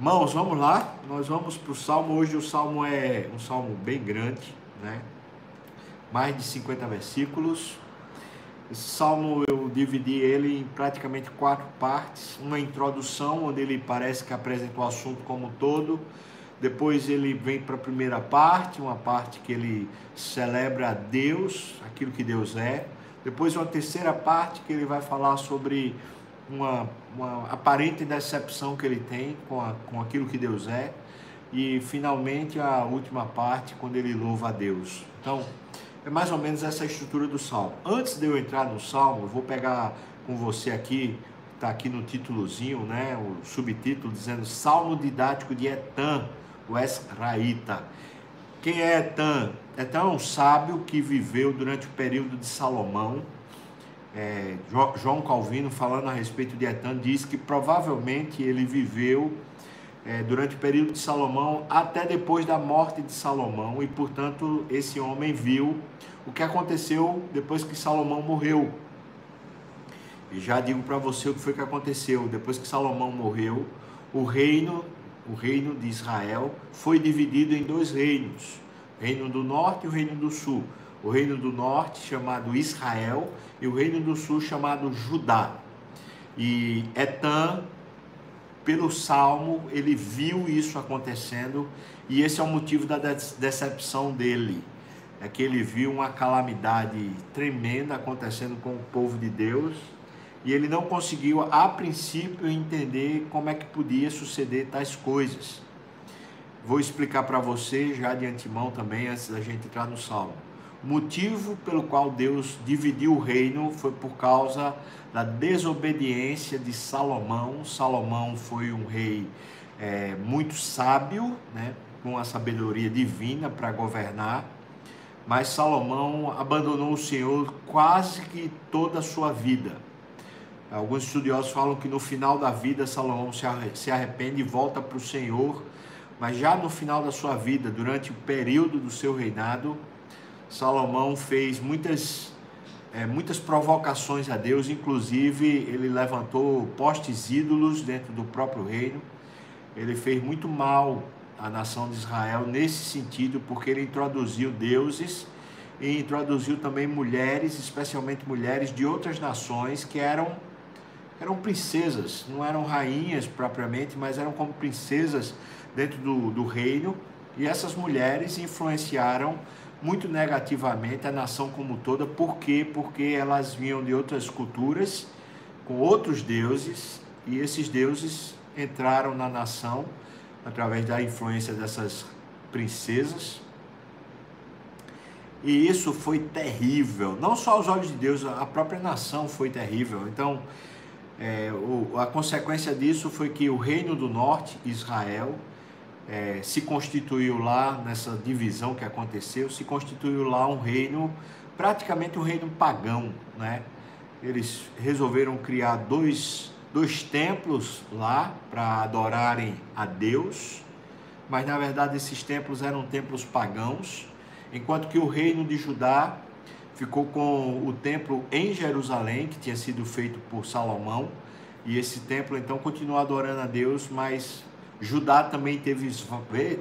Irmãos, vamos lá. Nós vamos para o salmo. Hoje o salmo é um salmo bem grande, né? Mais de 50 versículos. Esse salmo eu dividi ele em praticamente quatro partes. Uma introdução, onde ele parece que apresenta o assunto como um todo. Depois ele vem para a primeira parte, uma parte que ele celebra a Deus, aquilo que Deus é. Depois uma terceira parte que ele vai falar sobre uma, uma aparente decepção que ele tem com, a, com aquilo que Deus é. E finalmente a última parte, quando ele louva a Deus. Então, é mais ou menos essa estrutura do salmo. Antes de eu entrar no salmo, eu vou pegar com você aqui, está aqui no títulozinho, né, o subtítulo dizendo Salmo didático de Etan, o Esraíta. Quem é Etan? Etan é um sábio que viveu durante o período de Salomão é, João Calvino, falando a respeito de Etan, diz que provavelmente ele viveu é, durante o período de Salomão até depois da morte de Salomão, e portanto esse homem viu o que aconteceu depois que Salomão morreu. E já digo para você o que foi que aconteceu. Depois que Salomão morreu, o reino, o reino de Israel, foi dividido em dois reinos: o reino do norte e o reino do sul o reino do norte chamado Israel e o reino do sul chamado Judá. E Etan, pelo salmo, ele viu isso acontecendo e esse é o motivo da decepção dele. É que ele viu uma calamidade tremenda acontecendo com o povo de Deus e ele não conseguiu, a princípio, entender como é que podia suceder tais coisas. Vou explicar para você já de antemão também, antes da gente entrar no salmo. Motivo pelo qual Deus dividiu o reino foi por causa da desobediência de Salomão. Salomão foi um rei é, muito sábio, né, com a sabedoria divina para governar, mas Salomão abandonou o Senhor quase que toda a sua vida. Alguns estudiosos falam que no final da vida Salomão se arrepende e volta para o Senhor, mas já no final da sua vida, durante o período do seu reinado, Salomão fez muitas, é, muitas provocações a Deus, inclusive ele levantou postes ídolos dentro do próprio reino. Ele fez muito mal à nação de Israel nesse sentido, porque ele introduziu deuses e introduziu também mulheres, especialmente mulheres de outras nações que eram eram princesas, não eram rainhas propriamente, mas eram como princesas dentro do, do reino. E essas mulheres influenciaram muito negativamente a nação como toda. Por quê? Porque elas vinham de outras culturas, com outros deuses, e esses deuses entraram na nação através da influência dessas princesas. E isso foi terrível, não só aos olhos de Deus, a própria nação foi terrível. Então, é, o, a consequência disso foi que o reino do norte, Israel, é, se constituiu lá, nessa divisão que aconteceu, se constituiu lá um reino, praticamente um reino pagão, né? Eles resolveram criar dois, dois templos lá para adorarem a Deus, mas na verdade esses templos eram templos pagãos, enquanto que o reino de Judá ficou com o templo em Jerusalém, que tinha sido feito por Salomão, e esse templo então continuou adorando a Deus, mas Judá também teve,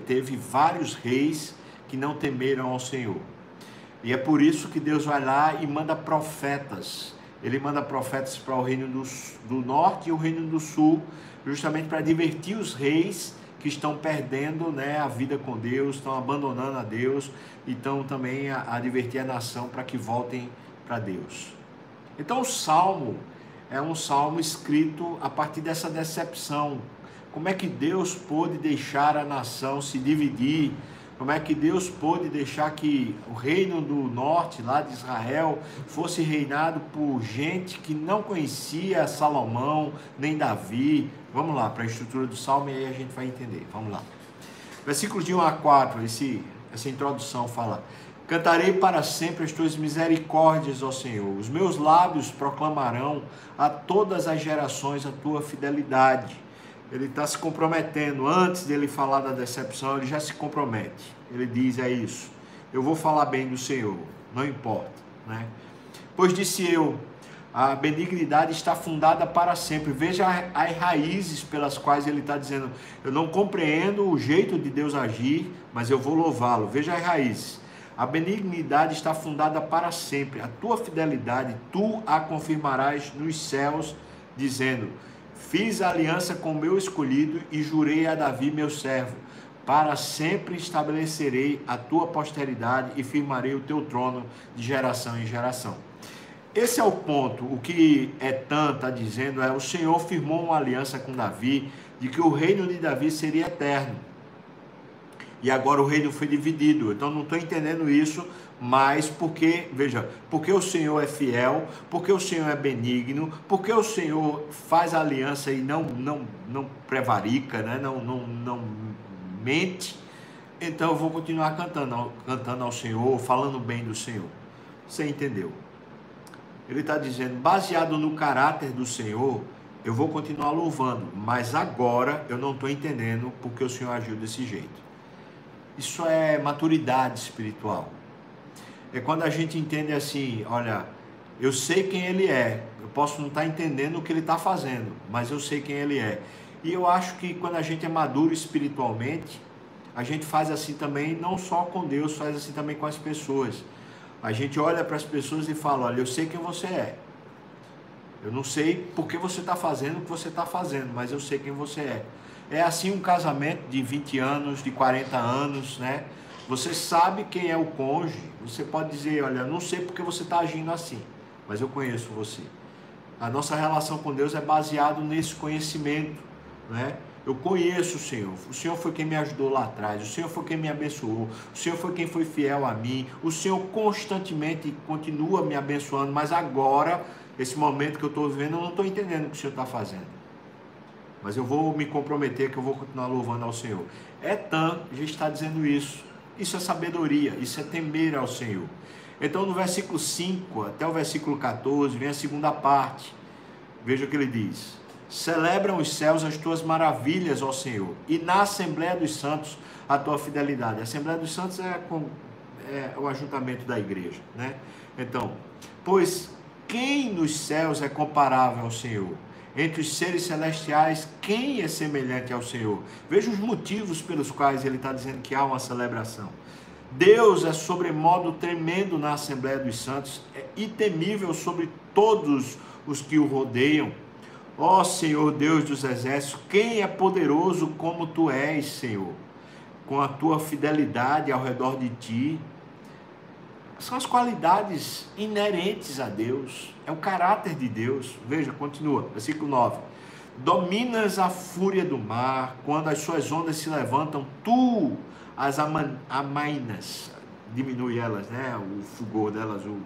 teve vários reis que não temeram ao Senhor. E é por isso que Deus vai lá e manda profetas. Ele manda profetas para o reino do, do norte e o reino do sul, justamente para divertir os reis que estão perdendo né, a vida com Deus, estão abandonando a Deus, e estão também a, a divertir a nação para que voltem para Deus. Então o salmo é um salmo escrito a partir dessa decepção como é que Deus pôde deixar a nação se dividir? Como é que Deus pôde deixar que o reino do norte, lá de Israel, fosse reinado por gente que não conhecia Salomão nem Davi? Vamos lá para a estrutura do salmo e aí a gente vai entender. Vamos lá. Versículos de 1 a 4, esse, essa introdução fala: Cantarei para sempre as tuas misericórdias, ó Senhor. Os meus lábios proclamarão a todas as gerações a tua fidelidade ele está se comprometendo, antes dele falar da decepção, ele já se compromete. Ele diz: É isso, eu vou falar bem do Senhor, não importa. Né? Pois disse eu: A benignidade está fundada para sempre. Veja as raízes pelas quais ele está dizendo: Eu não compreendo o jeito de Deus agir, mas eu vou louvá-lo. Veja as raízes. A benignidade está fundada para sempre. A tua fidelidade, tu a confirmarás nos céus, dizendo: Fiz aliança com meu escolhido e jurei a Davi, meu servo. Para sempre estabelecerei a tua posteridade e firmarei o teu trono de geração em geração. Esse é o ponto. O que Etan está dizendo é: o Senhor firmou uma aliança com Davi de que o reino de Davi seria eterno. E agora o reino foi dividido. Então não estou entendendo isso, mas porque, veja, porque o Senhor é fiel, porque o Senhor é benigno, porque o Senhor faz aliança e não não não prevarica, né? não, não, não mente. Então eu vou continuar cantando, cantando ao Senhor, falando bem do Senhor. Você entendeu? Ele está dizendo, baseado no caráter do Senhor, eu vou continuar louvando, mas agora eu não estou entendendo porque o Senhor agiu desse jeito. Isso é maturidade espiritual. É quando a gente entende assim, olha, eu sei quem ele é, eu posso não estar tá entendendo o que ele está fazendo, mas eu sei quem ele é. E eu acho que quando a gente é maduro espiritualmente, a gente faz assim também, não só com Deus, faz assim também com as pessoas. A gente olha para as pessoas e fala: Olha, eu sei quem você é. Eu não sei por que você está fazendo o que você está fazendo, mas eu sei quem você é. É assim um casamento de 20 anos, de 40 anos, né? Você sabe quem é o cônjuge. Você pode dizer: Olha, não sei porque você está agindo assim, mas eu conheço você. A nossa relação com Deus é baseado nesse conhecimento, né? Eu conheço o Senhor. O Senhor foi quem me ajudou lá atrás. O Senhor foi quem me abençoou. O Senhor foi quem foi fiel a mim. O Senhor constantemente continua me abençoando. Mas agora, esse momento que eu estou vivendo, eu não estou entendendo o que o Senhor está fazendo. Mas eu vou me comprometer que eu vou continuar louvando ao Senhor. Etan já está dizendo isso. Isso é sabedoria. Isso é temer ao Senhor. Então, no versículo 5 até o versículo 14, vem a segunda parte. Veja o que ele diz. Celebram os céus as tuas maravilhas, ó Senhor, e na Assembleia dos Santos a tua fidelidade. A Assembleia dos Santos é, com, é o ajuntamento da igreja, né? Então, pois quem nos céus é comparável ao Senhor? Entre os seres celestiais, quem é semelhante ao Senhor? Veja os motivos pelos quais ele está dizendo que há uma celebração. Deus é sobremodo tremendo na Assembleia dos Santos é, e temível sobre todos os que o rodeiam. Ó Senhor Deus dos exércitos, quem é poderoso como tu és, Senhor? Com a tua fidelidade ao redor de ti. São as qualidades inerentes a Deus, é o caráter de Deus. Veja, continua, versículo 9. Dominas a fúria do mar, quando as suas ondas se levantam, tu as amainas, diminui elas, né? O fulgor delas, o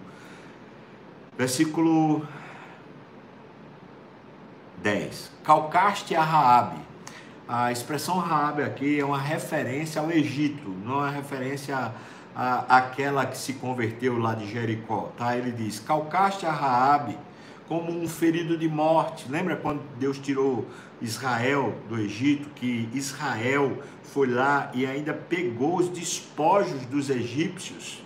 versículo 10. Calcaste a Raabe. A expressão Raabe aqui é uma referência ao Egito, não é referência à, àquela que se converteu lá de Jericó, tá? Ele diz: "Calcaste a Raabe como um ferido de morte". Lembra quando Deus tirou Israel do Egito, que Israel foi lá e ainda pegou os despojos dos egípcios?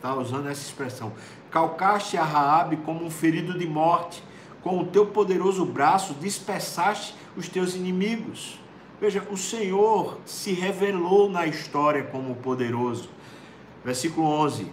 Tá usando essa expressão. Calcaste a Raabe como um ferido de morte com o teu poderoso braço dispersaste os teus inimigos. Veja, o Senhor se revelou na história como poderoso. Versículo 11: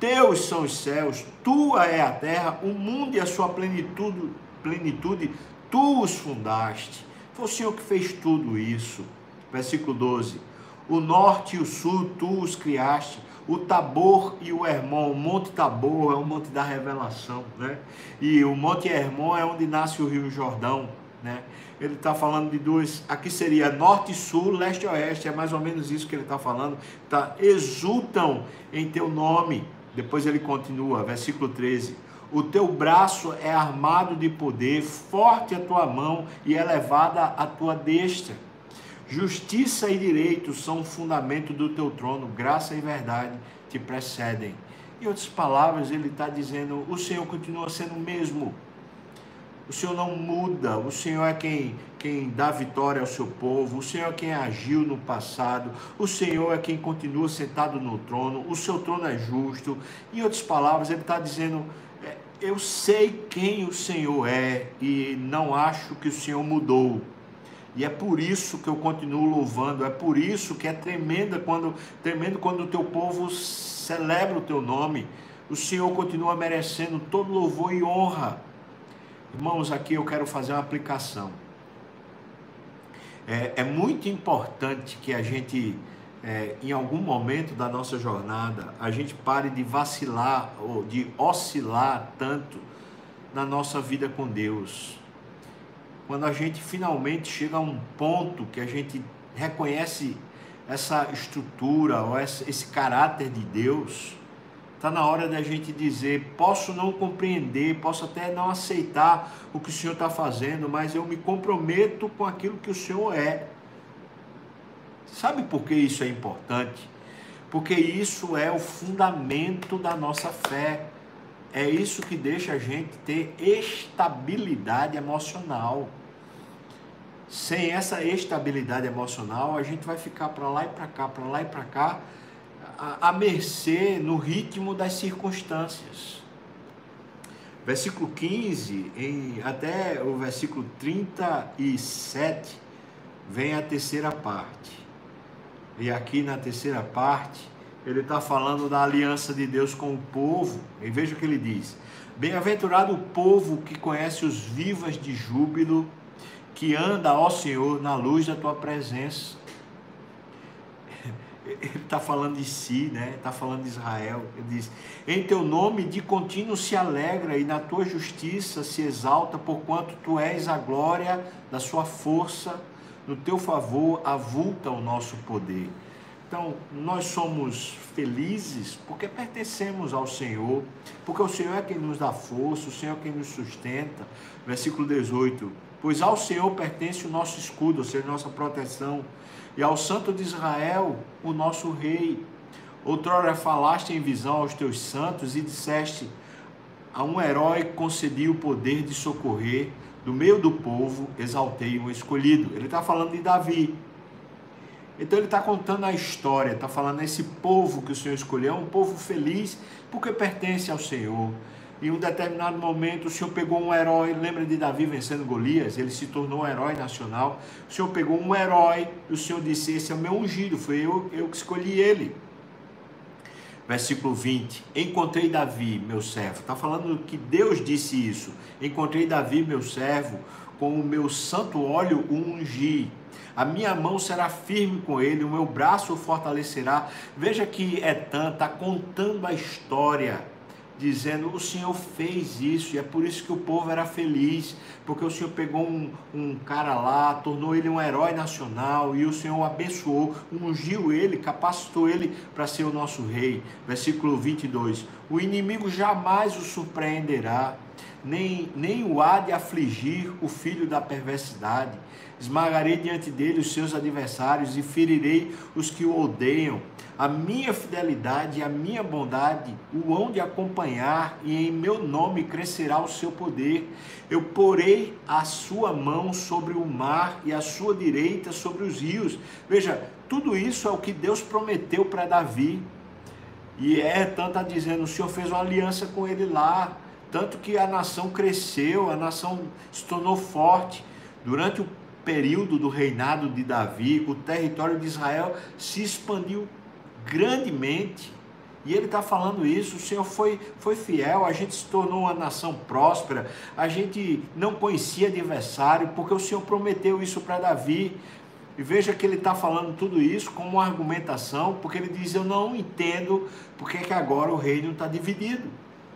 Teus são os céus, tua é a terra, o mundo e a sua plenitude, plenitude tu os fundaste. Foi o Senhor que fez tudo isso. Versículo 12: O norte e o sul tu os criaste, o Tabor e o Hermon. O Monte Tabor é o monte da revelação, né? E o Monte Hermon é onde nasce o Rio Jordão, né? Ele está falando de duas, aqui seria norte e sul, leste e oeste, é mais ou menos isso que ele está falando. Tá? Exultam em teu nome. Depois ele continua, versículo 13. O teu braço é armado de poder, forte a tua mão e elevada a tua destra. Justiça e direito são o fundamento do teu trono, graça e verdade te precedem. Em outras palavras, ele está dizendo: o Senhor continua sendo o mesmo. O Senhor não muda, o Senhor é quem, quem dá vitória ao seu povo, o Senhor é quem agiu no passado, o Senhor é quem continua sentado no trono, o seu trono é justo. Em outras palavras, ele está dizendo: é, eu sei quem o Senhor é e não acho que o Senhor mudou. E é por isso que eu continuo louvando, é por isso que é tremenda quando, tremendo quando o teu povo celebra o teu nome. O Senhor continua merecendo todo louvor e honra. Irmãos, aqui eu quero fazer uma aplicação. É, é muito importante que a gente, é, em algum momento da nossa jornada, a gente pare de vacilar ou de oscilar tanto na nossa vida com Deus quando a gente finalmente chega a um ponto que a gente reconhece essa estrutura ou esse caráter de Deus, está na hora da gente dizer: posso não compreender, posso até não aceitar o que o Senhor está fazendo, mas eu me comprometo com aquilo que o Senhor é. Sabe por que isso é importante? Porque isso é o fundamento da nossa fé. É isso que deixa a gente ter estabilidade emocional. Sem essa estabilidade emocional, a gente vai ficar para lá e para cá, para lá e para cá, a, a mercê no ritmo das circunstâncias. Versículo 15 em, até o versículo 37 vem a terceira parte. E aqui na terceira parte, ele está falando da aliança de Deus com o povo. E veja o que ele diz: Bem-aventurado o povo que conhece os vivas de júbilo, que anda, ó Senhor, na luz da tua presença. Ele está falando de si, né? Está falando de Israel. Ele diz: Em teu nome de contínuo se alegra e na tua justiça se exalta, porquanto tu és a glória da sua força. No teu favor avulta o nosso poder. Então, nós somos felizes porque pertencemos ao Senhor, porque o Senhor é quem nos dá força, o Senhor é quem nos sustenta. Versículo 18: Pois ao Senhor pertence o nosso escudo, ou seja, nossa proteção, e ao Santo de Israel, o nosso Rei. Outrora falaste em visão aos teus santos e disseste: A um herói concedi o poder de socorrer, do meio do povo exaltei um escolhido. Ele está falando de Davi. Então ele está contando a história, está falando esse povo que o Senhor escolheu, é um povo feliz porque pertence ao Senhor. Em um determinado momento, o Senhor pegou um herói, lembra de Davi vencendo Golias? Ele se tornou um herói nacional. O Senhor pegou um herói e o Senhor disse: Esse é o meu ungido, foi eu, eu que escolhi ele. Versículo 20: Encontrei Davi, meu servo. Está falando que Deus disse isso. Encontrei Davi, meu servo, com o meu santo óleo o ungi a minha mão será firme com ele, o meu braço o fortalecerá. Veja que Etan está contando a história, dizendo: o Senhor fez isso, e é por isso que o povo era feliz, porque o Senhor pegou um, um cara lá, tornou ele um herói nacional, e o Senhor o abençoou, ungiu ele, capacitou ele para ser o nosso rei. Versículo 22: O inimigo jamais o surpreenderá nem, nem o há de afligir o filho da perversidade. Esmagarei diante dele os seus adversários e ferirei os que o odeiam. A minha fidelidade e a minha bondade o hão de acompanhar, e em meu nome crescerá o seu poder. Eu porei a sua mão sobre o mar e a sua direita sobre os rios. Veja, tudo isso é o que Deus prometeu para Davi. E é tanto está dizendo, o Senhor fez uma aliança com ele lá, tanto que a nação cresceu, a nação se tornou forte. Durante o período do reinado de Davi, o território de Israel se expandiu grandemente. E ele está falando isso, o Senhor foi, foi fiel, a gente se tornou uma nação próspera, a gente não conhecia adversário, porque o Senhor prometeu isso para Davi. E veja que ele está falando tudo isso como uma argumentação, porque ele diz: Eu não entendo porque que agora o reino está dividido.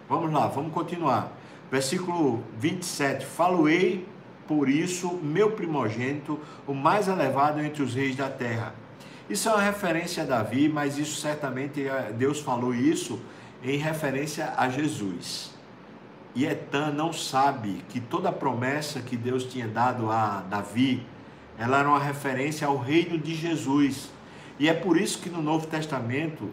Vamos lá, vamos continuar. Versículo 27. Faloei por isso, meu primogênito, o mais elevado entre os reis da terra. Isso é uma referência a Davi, mas isso certamente é, Deus falou isso em referência a Jesus. E Etan não sabe que toda a promessa que Deus tinha dado a Davi, ela era uma referência ao reino de Jesus. E é por isso que no Novo Testamento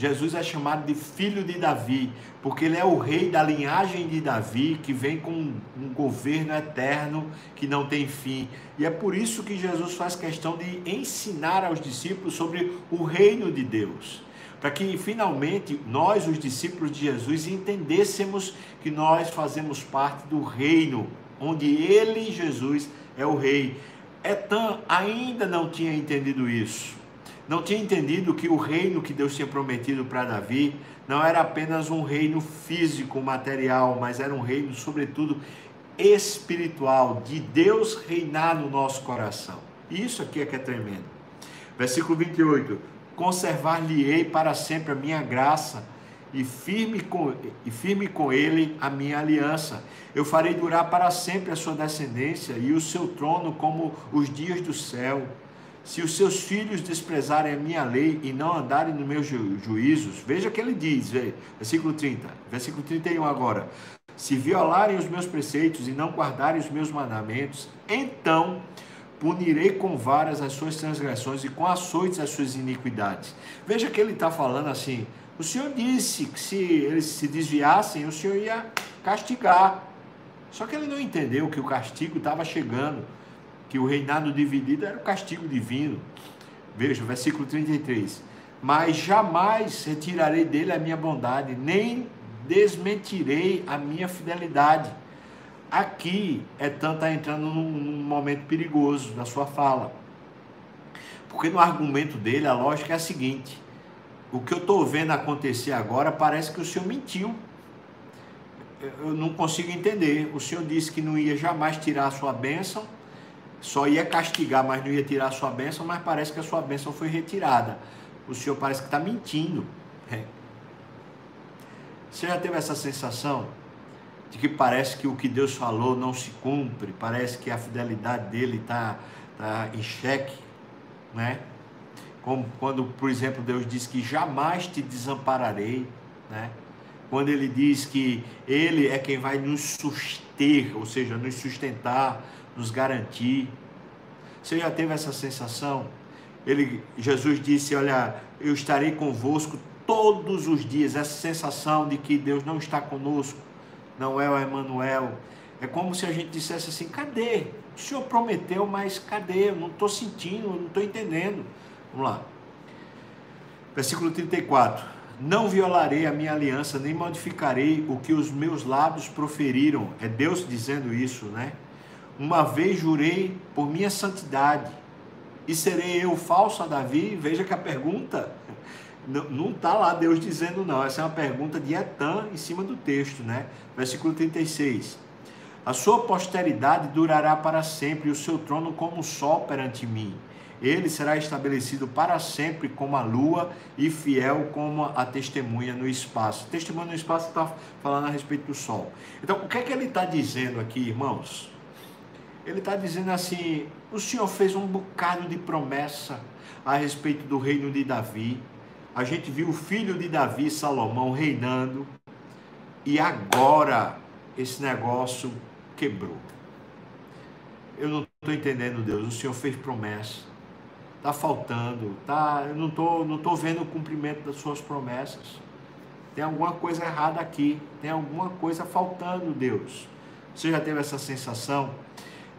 Jesus é chamado de filho de Davi, porque ele é o rei da linhagem de Davi, que vem com um governo eterno que não tem fim. E é por isso que Jesus faz questão de ensinar aos discípulos sobre o reino de Deus. para que finalmente nós, os discípulos de Jesus, entendêssemos que nós fazemos parte do reino, onde ele, Jesus, é o rei. Etan ainda não tinha entendido isso. Não tinha entendido que o reino que Deus tinha prometido para Davi não era apenas um reino físico, material, mas era um reino, sobretudo, espiritual, de Deus reinar no nosso coração. Isso aqui é que é tremendo. Versículo 28. Conservar-lhe-ei para sempre a minha graça e firme, com, e firme com ele a minha aliança. Eu farei durar para sempre a sua descendência e o seu trono como os dias do céu. Se os seus filhos desprezarem a minha lei e não andarem nos meus ju juízos, veja o que ele diz, versículo 30, versículo 31 agora. Se violarem os meus preceitos e não guardarem os meus mandamentos, então punirei com varas as suas transgressões e com açoites as suas iniquidades. Veja que ele está falando assim: o Senhor disse que se eles se desviassem, o Senhor ia castigar. Só que ele não entendeu que o castigo estava chegando, que o reinado dividido era o castigo divino. Veja, versículo 33. Mas jamais retirarei dele a minha bondade, nem desmentirei a minha fidelidade. Aqui é tanto está entrando num, num momento perigoso da sua fala. Porque no argumento dele a lógica é a seguinte: o que eu estou vendo acontecer agora parece que o senhor mentiu. Eu não consigo entender. O senhor disse que não ia jamais tirar a sua bênção, só ia castigar, mas não ia tirar a sua bênção, mas parece que a sua bênção foi retirada. O senhor parece que está mentindo. É. Você já teve essa sensação de que parece que o que Deus falou não se cumpre, parece que a fidelidade dele está tá em xeque, né? Como quando, por exemplo, Deus diz que jamais te desampararei, né? Quando ele diz que ele é quem vai nos suster, ou seja, nos sustentar, nos garantir. Você já teve essa sensação? Ele, Jesus disse: Olha, eu estarei convosco todos os dias. Essa sensação de que Deus não está conosco, não é o Emmanuel. É como se a gente dissesse assim: cadê? O Senhor prometeu, mas cadê? Eu não estou sentindo, eu não estou entendendo. Vamos lá. Versículo 34. Não violarei a minha aliança, nem modificarei o que os meus lábios proferiram. É Deus dizendo isso, né? Uma vez jurei por minha santidade, e serei eu falso a Davi? Veja que a pergunta não está lá Deus dizendo não, essa é uma pergunta de Etan em cima do texto, né? Versículo 36. A sua posteridade durará para sempre, e o seu trono como o sol perante mim. Ele será estabelecido para sempre como a lua e fiel como a testemunha no espaço. Testemunha no espaço está falando a respeito do sol. Então, o que é que ele está dizendo aqui, irmãos? Ele está dizendo assim: o Senhor fez um bocado de promessa a respeito do reino de Davi. A gente viu o filho de Davi, Salomão, reinando. E agora esse negócio quebrou. Eu não estou entendendo, Deus. O Senhor fez promessa. Está faltando. Tá, eu não estou não tô vendo o cumprimento das suas promessas. Tem alguma coisa errada aqui. Tem alguma coisa faltando, Deus. Você já teve essa sensação?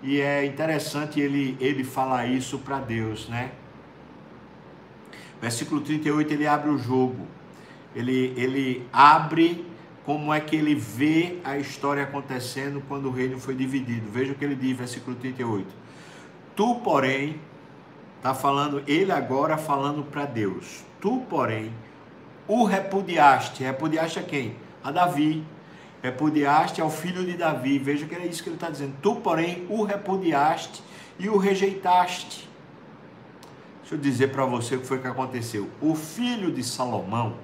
E é interessante ele, ele falar isso para Deus, né? Versículo 38, ele abre o jogo. Ele, ele abre como é que ele vê a história acontecendo quando o reino foi dividido. Veja o que ele diz, versículo 38. Tu, porém, está falando, ele agora falando para Deus. Tu, porém, o repudiaste. Repudiaste a quem? A Davi. Repudiaste ao filho de Davi. Veja que é isso que ele está dizendo. Tu, porém, o repudiaste e o rejeitaste. Deixa eu dizer para você o que foi que aconteceu. O filho de Salomão,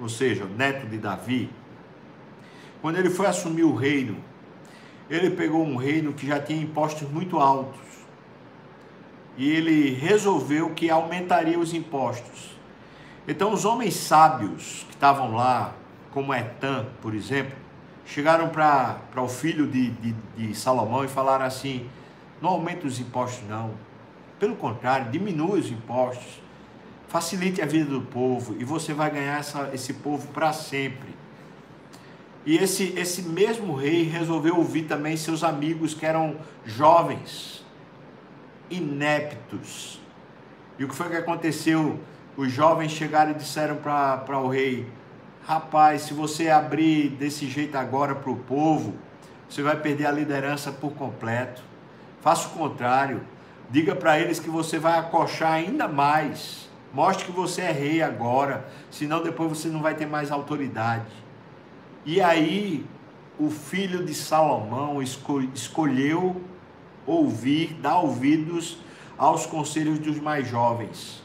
ou seja, o neto de Davi, quando ele foi assumir o reino, ele pegou um reino que já tinha impostos muito altos. E ele resolveu que aumentaria os impostos. Então, os homens sábios que estavam lá, como Etan, por exemplo, chegaram para o filho de, de, de Salomão e falaram assim: não aumenta os impostos, não. Pelo contrário, diminui os impostos, facilite a vida do povo e você vai ganhar essa, esse povo para sempre. E esse, esse mesmo rei resolveu ouvir também seus amigos que eram jovens, ineptos. E o que foi que aconteceu os jovens chegaram e disseram para o rei: Rapaz, se você abrir desse jeito agora para o povo, você vai perder a liderança por completo. Faça o contrário. Diga para eles que você vai acochar ainda mais. Mostre que você é rei agora, senão depois você não vai ter mais autoridade. E aí, o filho de Salomão escolheu ouvir, dar ouvidos aos conselhos dos mais jovens.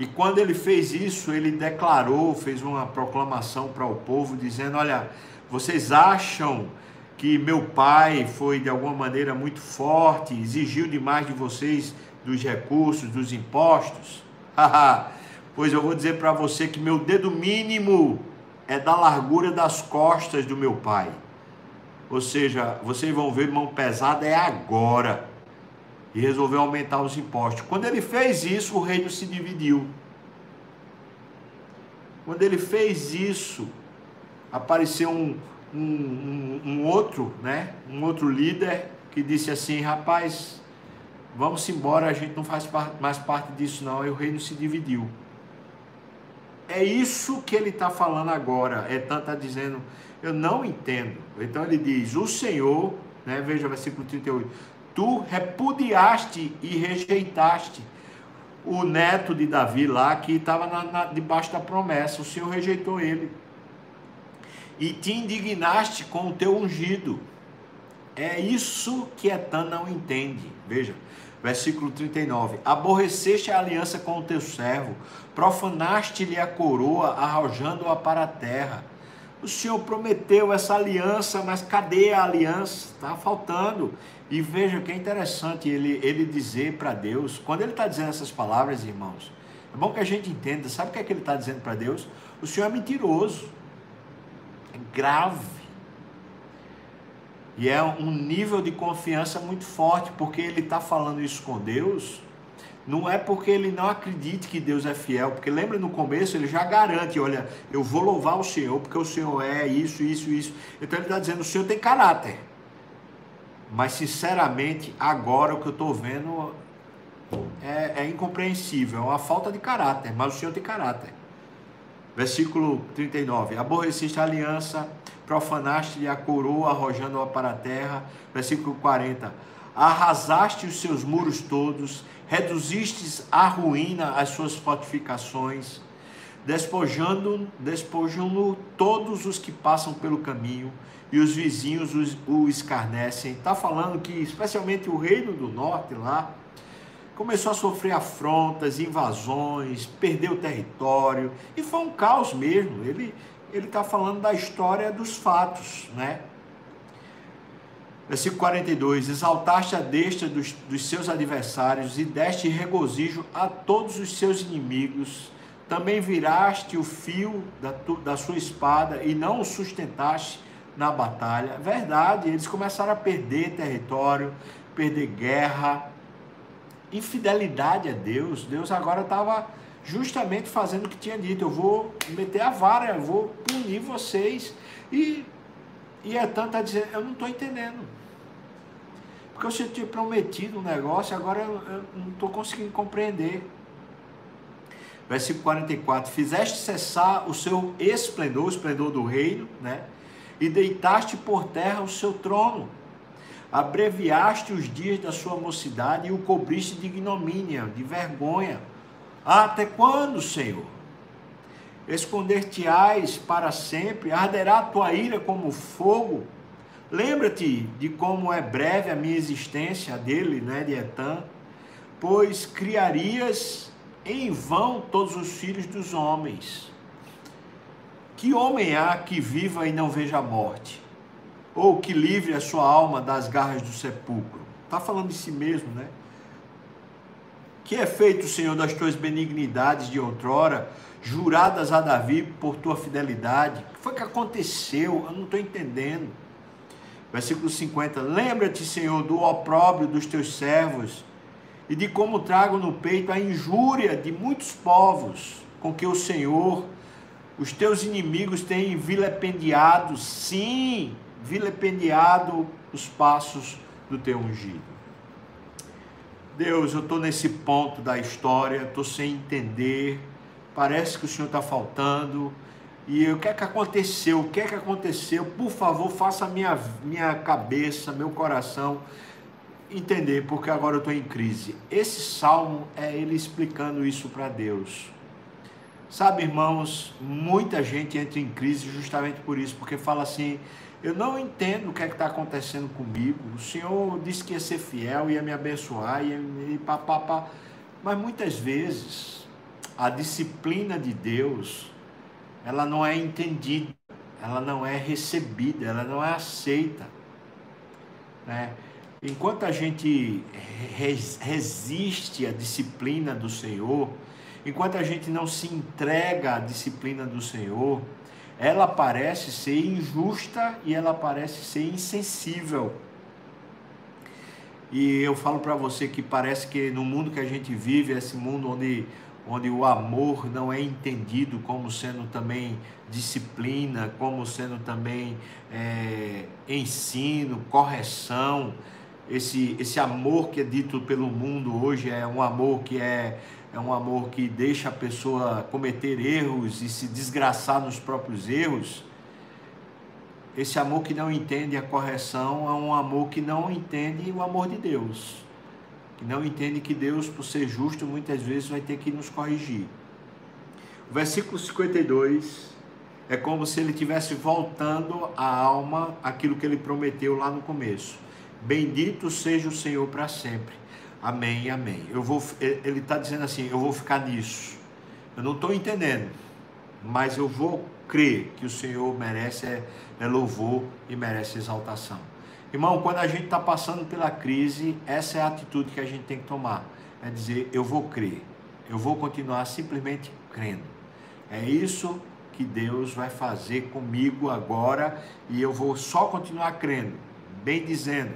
E quando ele fez isso, ele declarou, fez uma proclamação para o povo, dizendo: Olha, vocês acham que meu pai foi de alguma maneira muito forte, exigiu demais de vocês dos recursos, dos impostos? pois eu vou dizer para você que meu dedo mínimo é da largura das costas do meu pai. Ou seja, vocês vão ver, mão pesada é agora e resolveu aumentar os impostos. Quando ele fez isso, o reino se dividiu. Quando ele fez isso, apareceu um, um, um, outro, né? Um outro líder que disse assim, rapaz, vamos embora, a gente não faz mais parte disso não. E o reino se dividiu. É isso que ele está falando agora. Etan está dizendo, eu não entendo. Então ele diz, o Senhor, né? veja o versículo 38, tu repudiaste e rejeitaste o neto de Davi lá, que estava debaixo da promessa, o Senhor rejeitou ele. E te indignaste com o teu ungido. É isso que Etan não entende. Veja, versículo 39. Aborreceste a aliança com o teu servo, profanaste-lhe a coroa, arrojando-a para a terra. O Senhor prometeu essa aliança, mas cadê a aliança? Está faltando. E veja que é interessante ele, ele dizer para Deus, quando ele está dizendo essas palavras, irmãos, é bom que a gente entenda, sabe o que é que ele está dizendo para Deus? O Senhor é mentiroso, é grave. E é um nível de confiança muito forte, porque ele está falando isso com Deus, não é porque ele não acredite que Deus é fiel, porque lembra no começo ele já garante, olha, eu vou louvar o Senhor, porque o Senhor é isso, isso, isso. Então ele está dizendo, o Senhor tem caráter. Mas, sinceramente, agora o que eu estou vendo é, é, incompreensível, é uma falta de caráter, mas o Senhor tem caráter. Versículo 39: Aborreciste a aliança, profanaste-lhe a coroa, arrojando-a para a terra. Versículo 40: Arrasaste os seus muros todos, reduzistes à ruína as suas fortificações, despojando, despojando todos os que passam pelo caminho e os vizinhos o escarnecem. Está falando que, especialmente o reino do norte lá, começou a sofrer afrontas, invasões, perdeu território e foi um caos mesmo. Ele ele está falando da história dos fatos, né? Versículo 42: Exaltaste a destra dos, dos seus adversários e deste regozijo a todos os seus inimigos. Também viraste o fio da, da sua espada e não o sustentaste na batalha. Verdade, eles começaram a perder território, perder guerra, infidelidade a Deus. Deus agora estava justamente fazendo o que tinha dito: eu vou meter a vara, eu vou punir vocês. E, e está dizendo: eu não estou entendendo. Porque você tinha prometido um negócio, agora eu, eu não estou conseguindo compreender. Versículo 44: Fizeste cessar o seu esplendor, o esplendor do reino, né? e deitaste por terra o seu trono. Abreviaste os dias da sua mocidade e o cobriste de ignomínia, de vergonha. Até quando, Senhor? Esconder-te-ás para sempre, arderá a tua ira como fogo. Lembra-te de como é breve a minha existência, dele, né, de Etan, pois criarias em vão todos os filhos dos homens. Que homem há que viva e não veja a morte? Ou que livre a sua alma das garras do sepulcro? Está falando de si mesmo, né? Que é feito, Senhor, das tuas benignidades de outrora, juradas a Davi por tua fidelidade? O que foi que aconteceu? Eu não estou entendendo. Versículo 50. Lembra-te, Senhor, do opróbrio dos teus servos e de como trago no peito a injúria de muitos povos com que o Senhor os teus inimigos têm vilipendiado, sim, vilipendiado os passos do teu ungido. Deus, eu estou nesse ponto da história, estou sem entender, parece que o Senhor está faltando. E o que é que aconteceu? O que é que aconteceu? Por favor, faça minha, minha cabeça, meu coração entender, porque agora eu estou em crise. Esse salmo é ele explicando isso para Deus. Sabe, irmãos, muita gente entra em crise justamente por isso, porque fala assim: eu não entendo o que é que está acontecendo comigo. O Senhor disse que ia ser fiel, ia me abençoar, ia me papapá. Mas muitas vezes a disciplina de Deus, ela não é entendida, ela não é recebida, ela não é aceita. Né? Enquanto a gente resiste à disciplina do Senhor, enquanto a gente não se entrega à disciplina do Senhor, ela parece ser injusta e ela parece ser insensível. E eu falo para você que parece que no mundo que a gente vive, esse mundo onde, onde o amor não é entendido como sendo também disciplina, como sendo também é, ensino, correção, esse, esse amor que é dito pelo mundo hoje é um amor que é é um amor que deixa a pessoa cometer erros e se desgraçar nos próprios erros. Esse amor que não entende a correção é um amor que não entende o amor de Deus. Que não entende que Deus, por ser justo, muitas vezes vai ter que nos corrigir. O versículo 52 é como se ele estivesse voltando a alma aquilo que ele prometeu lá no começo. Bendito seja o Senhor para sempre. Amém, amém. Eu vou, ele está dizendo assim: eu vou ficar nisso. Eu não estou entendendo, mas eu vou crer que o Senhor merece é, é louvor e merece exaltação. Irmão, quando a gente está passando pela crise, essa é a atitude que a gente tem que tomar: é dizer, eu vou crer, eu vou continuar simplesmente crendo. É isso que Deus vai fazer comigo agora e eu vou só continuar crendo, bem dizendo,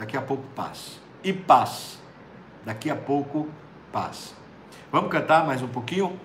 daqui a pouco passa e paz. Daqui a pouco, paz. Vamos cantar mais um pouquinho?